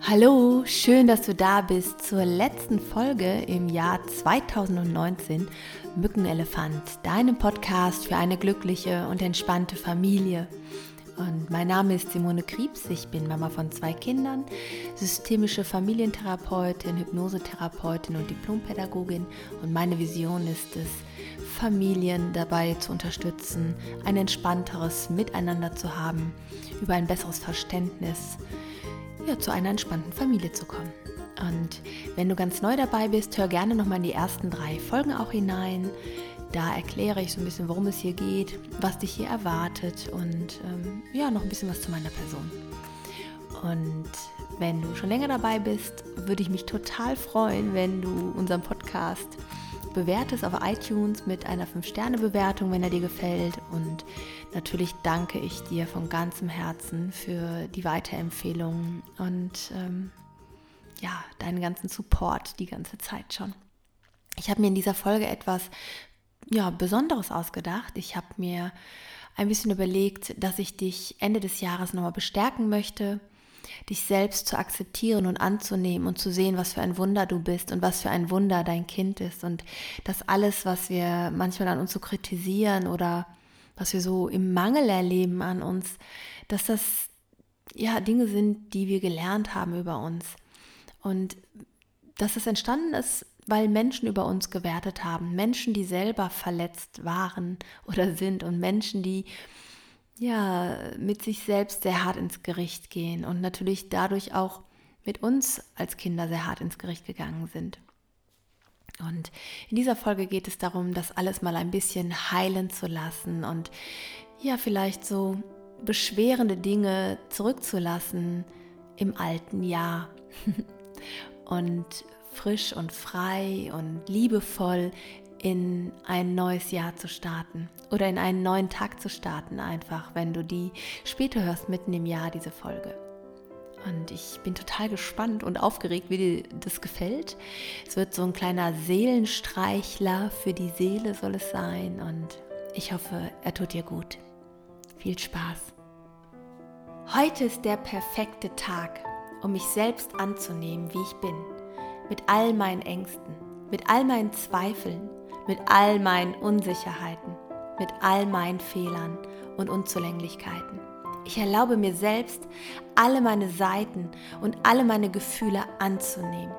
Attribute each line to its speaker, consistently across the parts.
Speaker 1: Hallo, schön, dass du da bist zur letzten Folge im Jahr 2019 Mückenelefant, deinem Podcast für eine glückliche und entspannte Familie. Und mein Name ist Simone Kriebs, ich bin Mama von zwei Kindern, systemische Familientherapeutin, Hypnosetherapeutin und Diplompädagogin. Und meine Vision ist es, Familien dabei zu unterstützen, ein entspannteres Miteinander zu haben, über ein besseres Verständnis ja, zu einer entspannten Familie zu kommen. Und wenn du ganz neu dabei bist, hör gerne nochmal in die ersten drei Folgen auch hinein. Da erkläre ich so ein bisschen, worum es hier geht, was dich hier erwartet und ähm, ja, noch ein bisschen was zu meiner Person. Und wenn du schon länger dabei bist, würde ich mich total freuen, wenn du unseren Podcast bewertest auf iTunes mit einer 5-Sterne-Bewertung, wenn er dir gefällt. Und natürlich danke ich dir von ganzem Herzen für die Weiterempfehlungen und ähm, ja, deinen ganzen Support die ganze Zeit schon. Ich habe mir in dieser Folge etwas ja, Besonderes ausgedacht. Ich habe mir ein bisschen überlegt, dass ich dich Ende des Jahres nochmal bestärken möchte dich selbst zu akzeptieren und anzunehmen und zu sehen, was für ein Wunder du bist und was für ein Wunder dein Kind ist. Und dass alles, was wir manchmal an uns so kritisieren oder was wir so im Mangel erleben an uns, dass das ja Dinge sind, die wir gelernt haben über uns. Und dass es entstanden ist, weil Menschen über uns gewertet haben, Menschen, die selber verletzt waren oder sind und Menschen, die ja, mit sich selbst sehr hart ins Gericht gehen und natürlich dadurch auch mit uns als Kinder sehr hart ins Gericht gegangen sind. Und in dieser Folge geht es darum, das alles mal ein bisschen heilen zu lassen und ja, vielleicht so beschwerende Dinge zurückzulassen im alten Jahr und frisch und frei und liebevoll in ein neues Jahr zu starten oder in einen neuen Tag zu starten, einfach, wenn du die später hörst, mitten im Jahr, diese Folge. Und ich bin total gespannt und aufgeregt, wie dir das gefällt. Es wird so ein kleiner Seelenstreichler für die Seele soll es sein und ich hoffe, er tut dir gut. Viel Spaß. Heute ist der perfekte Tag, um mich selbst anzunehmen, wie ich bin, mit all meinen Ängsten, mit all meinen Zweifeln, mit all meinen Unsicherheiten, mit all meinen Fehlern und Unzulänglichkeiten. Ich erlaube mir selbst, alle meine Seiten und alle meine Gefühle anzunehmen.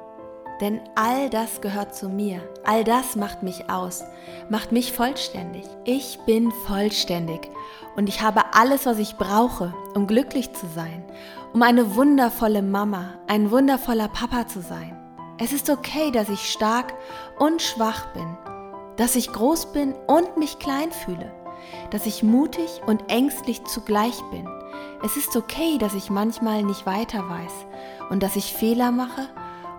Speaker 1: Denn all das gehört zu mir. All das macht mich aus, macht mich vollständig. Ich bin vollständig und ich habe alles, was ich brauche, um glücklich zu sein, um eine wundervolle Mama, ein wundervoller Papa zu sein. Es ist okay, dass ich stark und schwach bin dass ich groß bin und mich klein fühle, dass ich mutig und ängstlich zugleich bin. Es ist okay, dass ich manchmal nicht weiter weiß und dass ich Fehler mache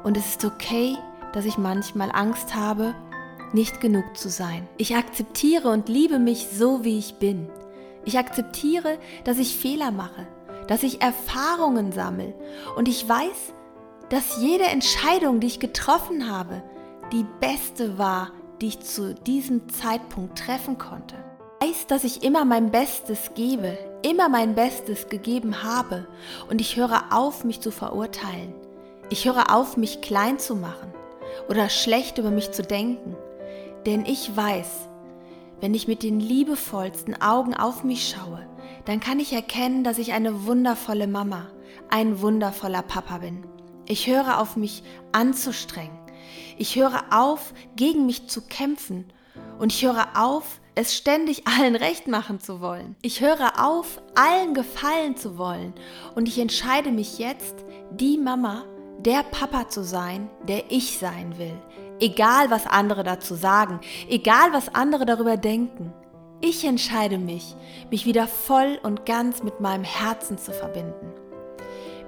Speaker 1: und es ist okay, dass ich manchmal Angst habe, nicht genug zu sein. Ich akzeptiere und liebe mich so, wie ich bin. Ich akzeptiere, dass ich Fehler mache, dass ich Erfahrungen sammle und ich weiß, dass jede Entscheidung, die ich getroffen habe, die beste war, die ich zu diesem Zeitpunkt treffen konnte. Ich weiß, dass ich immer mein Bestes gebe, immer mein Bestes gegeben habe und ich höre auf, mich zu verurteilen. Ich höre auf, mich klein zu machen oder schlecht über mich zu denken. Denn ich weiß, wenn ich mit den liebevollsten Augen auf mich schaue, dann kann ich erkennen, dass ich eine wundervolle Mama, ein wundervoller Papa bin. Ich höre auf mich anzustrengen. Ich höre auf, gegen mich zu kämpfen. Und ich höre auf, es ständig allen recht machen zu wollen. Ich höre auf, allen gefallen zu wollen. Und ich entscheide mich jetzt, die Mama, der Papa zu sein, der ich sein will. Egal, was andere dazu sagen, egal, was andere darüber denken. Ich entscheide mich, mich wieder voll und ganz mit meinem Herzen zu verbinden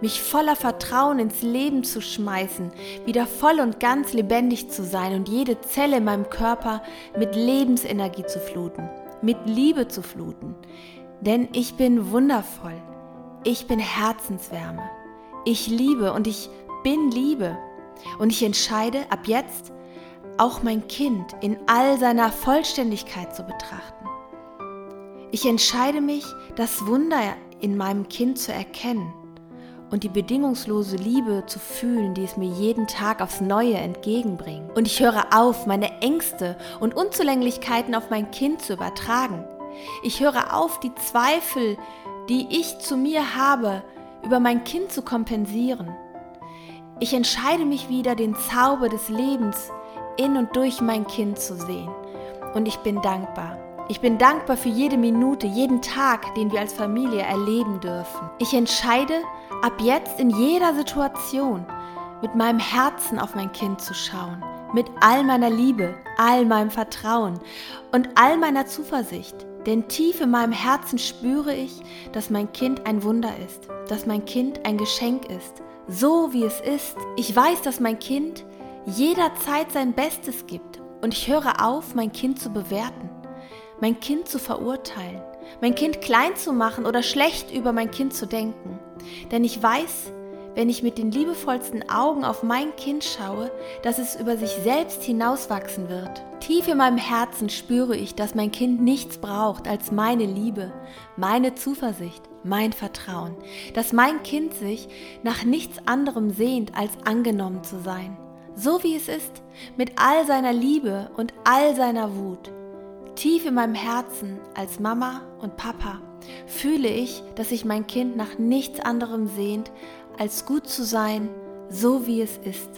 Speaker 1: mich voller Vertrauen ins Leben zu schmeißen, wieder voll und ganz lebendig zu sein und jede Zelle in meinem Körper mit Lebensenergie zu fluten, mit Liebe zu fluten. Denn ich bin wundervoll. Ich bin Herzenswärme. Ich liebe und ich bin Liebe. Und ich entscheide ab jetzt, auch mein Kind in all seiner Vollständigkeit zu betrachten. Ich entscheide mich, das Wunder in meinem Kind zu erkennen und die bedingungslose Liebe zu fühlen, die es mir jeden Tag aufs Neue entgegenbringt. Und ich höre auf, meine Ängste und Unzulänglichkeiten auf mein Kind zu übertragen. Ich höre auf, die Zweifel, die ich zu mir habe, über mein Kind zu kompensieren. Ich entscheide mich wieder, den Zauber des Lebens in und durch mein Kind zu sehen. Und ich bin dankbar. Ich bin dankbar für jede Minute, jeden Tag, den wir als Familie erleben dürfen. Ich entscheide ab jetzt in jeder Situation mit meinem Herzen auf mein Kind zu schauen, mit all meiner Liebe, all meinem Vertrauen und all meiner Zuversicht. Denn tief in meinem Herzen spüre ich, dass mein Kind ein Wunder ist, dass mein Kind ein Geschenk ist, so wie es ist. Ich weiß, dass mein Kind jederzeit sein Bestes gibt und ich höre auf, mein Kind zu bewerten, mein Kind zu verurteilen, mein Kind klein zu machen oder schlecht über mein Kind zu denken. Denn ich weiß, wenn ich mit den liebevollsten Augen auf mein Kind schaue, dass es über sich selbst hinauswachsen wird. Tief in meinem Herzen spüre ich, dass mein Kind nichts braucht als meine Liebe, meine Zuversicht, mein Vertrauen, dass mein Kind sich nach nichts anderem sehnt, als angenommen zu sein, so wie es ist, mit all seiner Liebe und all seiner Wut. Tief in meinem Herzen als Mama und Papa fühle ich, dass sich mein Kind nach nichts anderem sehnt, als gut zu sein, so wie es ist.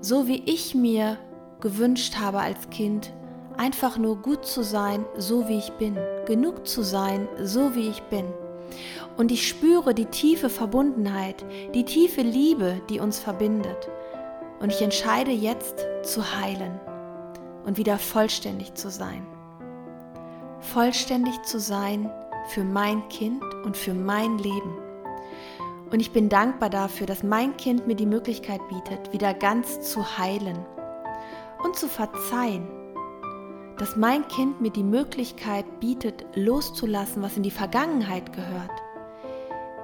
Speaker 1: So wie ich mir gewünscht habe als Kind, einfach nur gut zu sein, so wie ich bin, genug zu sein, so wie ich bin. Und ich spüre die tiefe Verbundenheit, die tiefe Liebe, die uns verbindet. Und ich entscheide jetzt zu heilen und wieder vollständig zu sein. Vollständig zu sein für mein Kind und für mein Leben. Und ich bin dankbar dafür, dass mein Kind mir die Möglichkeit bietet, wieder ganz zu heilen und zu verzeihen. Dass mein Kind mir die Möglichkeit bietet, loszulassen, was in die Vergangenheit gehört.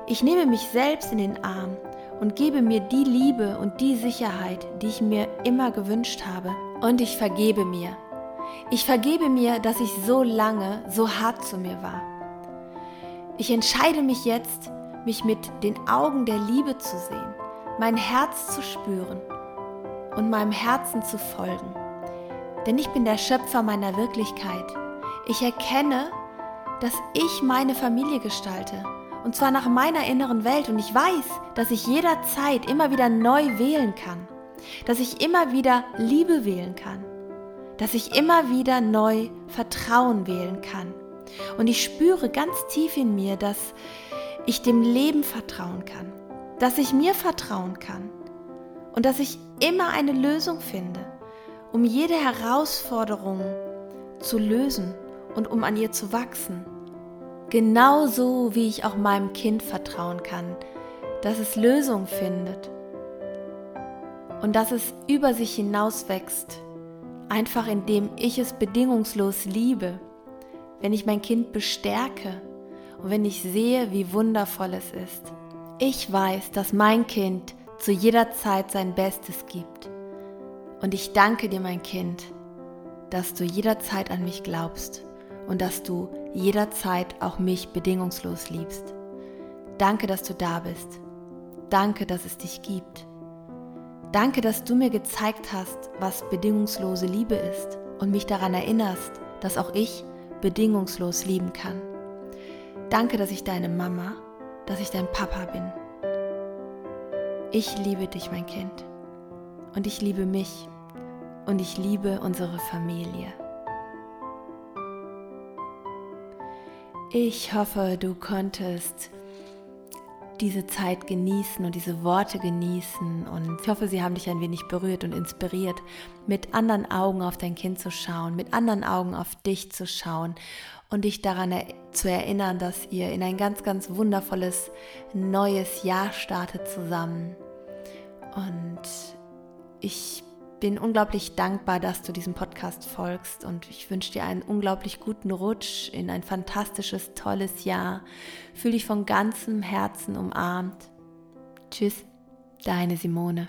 Speaker 1: Ich nehme mich selbst in den Arm und gebe mir die Liebe und die Sicherheit, die ich mir immer gewünscht habe. Und ich vergebe mir. Ich vergebe mir, dass ich so lange so hart zu mir war. Ich entscheide mich jetzt, mich mit den Augen der Liebe zu sehen, mein Herz zu spüren und meinem Herzen zu folgen. Denn ich bin der Schöpfer meiner Wirklichkeit. Ich erkenne, dass ich meine Familie gestalte. Und zwar nach meiner inneren Welt. Und ich weiß, dass ich jederzeit immer wieder neu wählen kann. Dass ich immer wieder Liebe wählen kann. Dass ich immer wieder neu Vertrauen wählen kann. Und ich spüre ganz tief in mir, dass ich dem Leben vertrauen kann, dass ich mir vertrauen kann und dass ich immer eine Lösung finde, um jede Herausforderung zu lösen und um an ihr zu wachsen. Genauso wie ich auch meinem Kind vertrauen kann, dass es Lösung findet und dass es über sich hinaus wächst, einfach indem ich es bedingungslos liebe, wenn ich mein Kind bestärke und wenn ich sehe, wie wundervoll es ist. Ich weiß, dass mein Kind zu jeder Zeit sein Bestes gibt. Und ich danke dir, mein Kind, dass du jederzeit an mich glaubst und dass du jederzeit auch mich bedingungslos liebst. Danke, dass du da bist. Danke, dass es dich gibt. Danke, dass du mir gezeigt hast, was bedingungslose Liebe ist und mich daran erinnerst, dass auch ich bedingungslos lieben kann. Danke, dass ich deine Mama, dass ich dein Papa bin. Ich liebe dich, mein Kind. Und ich liebe mich. Und ich liebe unsere Familie. Ich hoffe, du konntest diese Zeit genießen und diese Worte genießen. Und ich hoffe, sie haben dich ein wenig berührt und inspiriert, mit anderen Augen auf dein Kind zu schauen, mit anderen Augen auf dich zu schauen und dich daran zu erinnern, dass ihr in ein ganz, ganz wundervolles neues Jahr startet zusammen. Und ich bin unglaublich dankbar, dass du diesem Podcast folgst und ich wünsche dir einen unglaublich guten Rutsch in ein fantastisches, tolles Jahr. Fühl dich von ganzem Herzen umarmt. Tschüss, deine Simone.